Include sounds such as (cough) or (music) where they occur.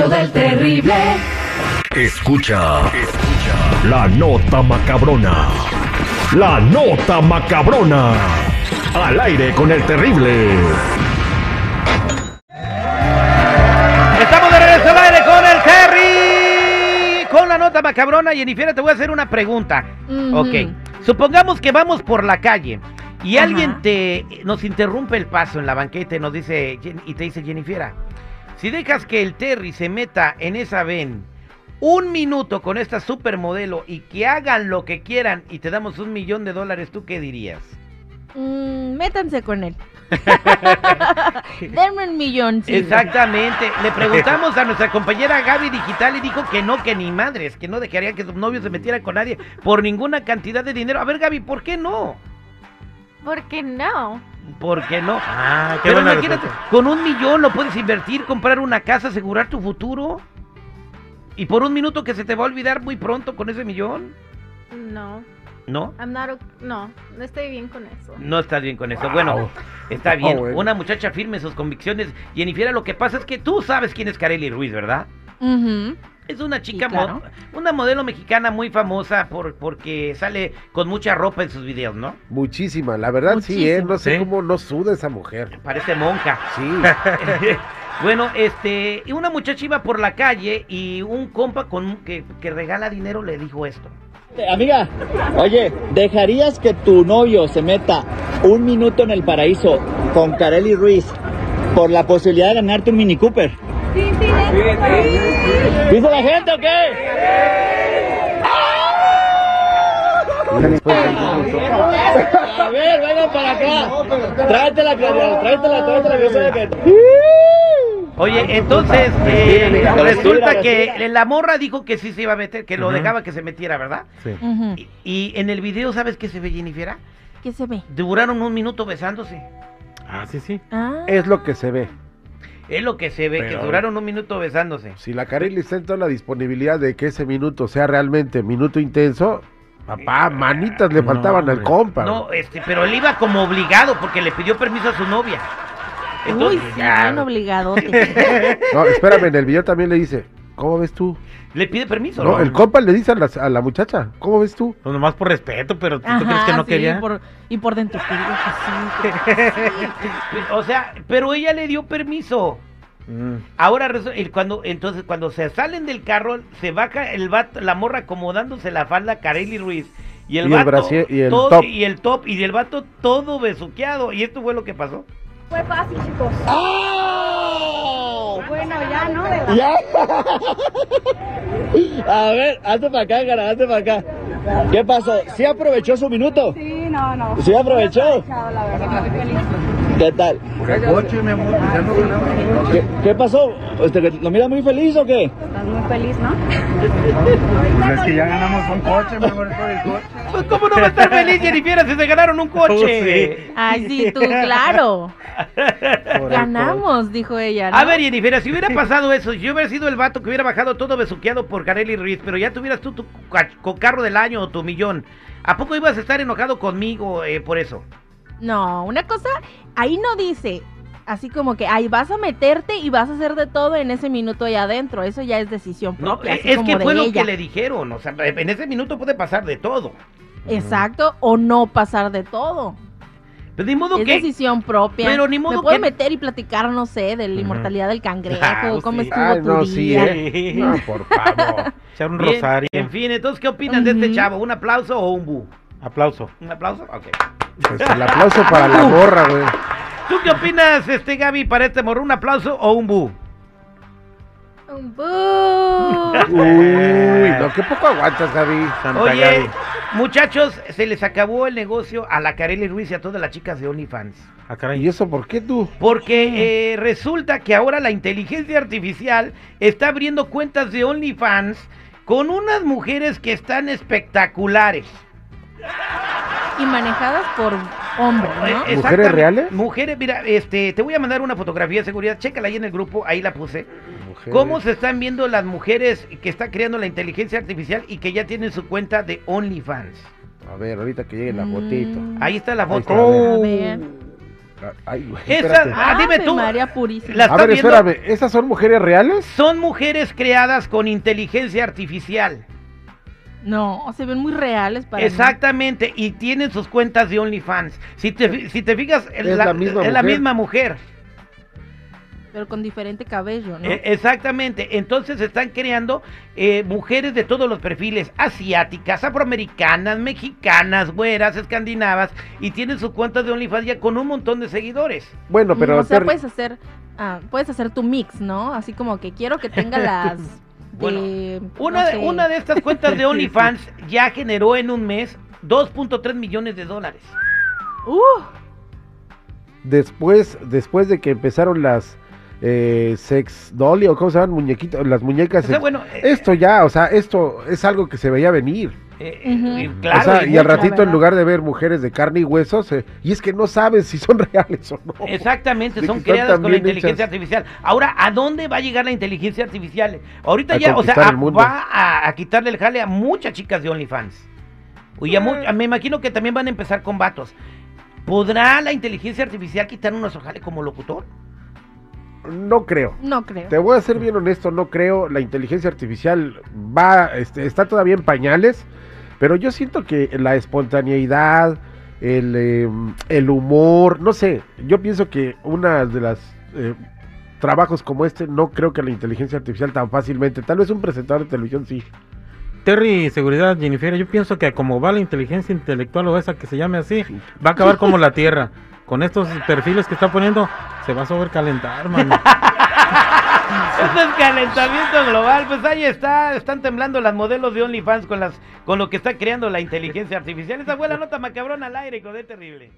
show del terrible. Escucha, escucha la nota macabrona. La nota macabrona. Al aire con el terrible. Estamos de regreso al aire con el Terry. Con la nota macabrona. Jennifer, te voy a hacer una pregunta. Ujú. Ok. Supongamos que vamos por la calle y Ajá. alguien te nos interrumpe el paso en la banqueta y nos dice y te dice Jennifer, si dejas que el Terry se meta en esa ven un minuto con esta supermodelo y que hagan lo que quieran y te damos un millón de dólares, ¿tú qué dirías? Mm, métanse con él. (laughs) Denme un millón. sí. Exactamente. Le (laughs) preguntamos a nuestra compañera Gaby Digital y dijo que no, que ni madres, que no dejaría que su novio se metiera con nadie por ninguna cantidad de dinero. A ver, Gaby, ¿por qué no? ¿Por qué no? ¿Por qué no? Ah, qué Pero imagínate, respuesta. con un millón lo puedes invertir, comprar una casa, asegurar tu futuro. Y por un minuto que se te va a olvidar muy pronto con ese millón. No. ¿No? I'm not no, no estoy bien con eso. No estás bien con eso. Bueno, está bien. Oh, (laughs) bueno. Una muchacha firme en sus convicciones. Jennifer, lo que pasa es que tú sabes quién es Kareli Ruiz, ¿verdad? Ujú. Es una chica, Sí, claro. mo- una modelo mexicana muy famosa por, porque sale con mucha ropa en sus videos, ¿no? Muchísima, la verdad sí, ¿eh? No sé Sí. cómo no suda esa mujer. Parece monja. Sí. (laughs) bueno, este, y una muchacha iba por la calle y un compa con que, que regala dinero le dijo esto. Amiga, oye, ¿dejarías que tu novio se meta un minuto en el paraíso con Kareli Ruiz por la posibilidad de ganarte un Mini Cooper? ¿Dice la gente o qué? A ver, vengan para acá. Tráetela, Claudia, tráetela, tráetela, que yo sé que... Oye, entonces eh, mira, resulta que la morra dijo que sí se iba a meter, que lo dejaba que se metiera, ¿verdad? Sí. Y en el video, ¿sabes qué se ve, Jennifer? ¿Qué se ve? Duraron un minuto besándose. Ah, sí, sí. Ah. Es lo que se ve. Es lo que se ve, que duraron un minuto besándose. Si la Kareli está en toda la disponibilidad de que ese minuto sea realmente minuto intenso, papá, manitas le No, faltaban al hombre. compa. No, este, pero él iba como obligado porque le pidió permiso a su novia. Uy, sí, ya, bien obligadote. (laughs) No, espérame, en el video también le dice, ¿cómo ves tú? le pide permiso. No, el compa le dice a la, a la muchacha, ¿cómo ves tú? Pues nomás por respeto, pero ¿tú, crees que no sí, quería? por- y por dentro que sí. (laughs) O sea, pero ella le dio permiso. Mm. Ahora cuando entonces cuando se salen del carro se baja el vato, la morra acomodándose la falda Kareli Ruiz y el Y el vato brasier- y el todo- top. y el top y el vato todo besuqueado y esto fue lo que pasó. Fue fácil, chicos. ¡Ah! Ya, ¿no? ¡Ya! (laughs) A ver, hazte para acá, cara, hazte para acá. ¿Qué pasó? ¿Sí aprovechó su minuto? Sí, no, no. ¿Sí aprovechó? La verdad, feliz. ¿Qué tal? ¿Qué, qué pasó? Este, que ¿Lo mira muy feliz o qué? Estás muy feliz, ¿no? Pues cómo no va a estar feliz Jennifer si se ganaron un coche. sí. Ay, sí, tú, claro. Ganamos, dijo ella. ¿no? A ver, Jennifer, si hubiera pasado eso, si yo hubiera sido el vato que hubiera bajado todo besuqueado por Kareli Ruiz, pero ya tuvieras tú tu carro del año o tu millón, ¿a poco ibas a estar enojado conmigo eh, por eso? No, una cosa, ahí no dice, así como que, ay, vas a meterte y vas a hacer de todo en ese minuto ahí adentro. Eso ya es decisión No, propia. así es como que de fue lo ella. que le dijeron, o sea, en ese minuto puede pasar de todo. Exacto, o no pasar de todo. Pero ni modo es que... decisión propia. Pero ni modo Me puedo que- meter y platicar, no sé, de la inmortalidad del cangrejo, Ah, cómo sí. estuvo Ay, tu no, sí, día. ¿eh? No, por favor. (laughs) Echar un Bien, rosario. En fin, entonces, ¿qué opinan de este chavo? ¿Un aplauso o un bu? Aplauso. ¿Un aplauso? Ok. Pues el aplauso para la morra, güey. ¿Tú qué opinas, este Gaby, para este morro? ¿Un aplauso o un bu? Un boo. (laughs) Uy, no, qué poco aguantas, Gaby. Santa Oye, Gaby. muchachos, se les acabó el negocio a la Kareli Ruiz y a todas las chicas de OnlyFans. Ah, caray. ¿Y eso por qué tú? Porque eh, resulta que ahora la inteligencia artificial está abriendo cuentas de OnlyFans con unas mujeres que están espectaculares. Y manejadas por hombres, ¿no? Eh, ¿Mujeres reales? Mujeres, mira, este, te voy a mandar una fotografía de seguridad, chécala ahí en el grupo, ahí la puse. Mujeres. ¿Cómo se están viendo las mujeres que está creando la inteligencia artificial y que ya tienen su cuenta de OnlyFans? A ver, ahorita que llegue la fotito. Mm. Ahí está la foto. ver. Ay, güey, Esas-. Ah, dime tú. María purísima. A ¿estás ver, viendo? espérame, ¿esas son mujeres reales? Son mujeres creadas con inteligencia artificial. No, se ven muy reales para mí. Exactamente, y tienen sus cuentas de OnlyFans. Si te, si te fijas, Es la misma es la mujer. misma mujer. Pero con diferente cabello, ¿no? Eh, exactamente, entonces están creando eh, mujeres de todos los perfiles, asiáticas, afroamericanas, mexicanas, güeras, escandinavas, y tienen sus cuentas de OnlyFans ya con un montón de seguidores. Bueno, pero... o sea, puedes hacer, ah, puedes hacer tu mix, ¿no? Así como que quiero que tenga (laughs) las Bueno, Una, no sé. una de estas cuentas de (laughs) OnlyFans ya generó en un mes 2.3 millones de dólares. Uh, después, después de que empezaron las eh, sex dolly o cómo se llaman muñequitas, las muñecas. O sea, sex- bueno, eh, Esto ya, o sea, esto es algo que se veía venir. Eh, O claro, o sea, y y al ratito en lugar de ver mujeres de carne y huesos, eh, y es que no sabes si son (laughs) reales o no. Exactamente, son creadas con la inteligencia hechas. artificial. Ahora, ¿a dónde va a llegar la inteligencia artificial? Ahorita A ya, o sea, a- va a, a quitarle el jale a muchas chicas de OnlyFans. Y a mu- a- me imagino que también van a empezar con vatos. ¿Podrá la inteligencia artificial quitar nuestro jale como locutor? No creo. no creo. Te voy a ser bien honesto, no creo. La inteligencia artificial va, este, está todavía en pañales, pero yo siento que la espontaneidad, el, eh, el humor, no sé, yo pienso que una de las eh, trabajos como este, no creo que la inteligencia artificial tan fácilmente, tal vez un presentador de televisión sí. Terry, seguridad, Jennifer, yo pienso que como va la inteligencia intelectual o esa que se llame así, va a acabar como la Tierra. Con estos perfiles que está poniendo, se va a sobrecalentar, mano. (laughs) (laughs) Esto es calentamiento global, pues ahí está, están temblando las modelos de OnlyFans con las con lo que está creando la inteligencia artificial. Esa fue nota macabrona al aire, con terrible.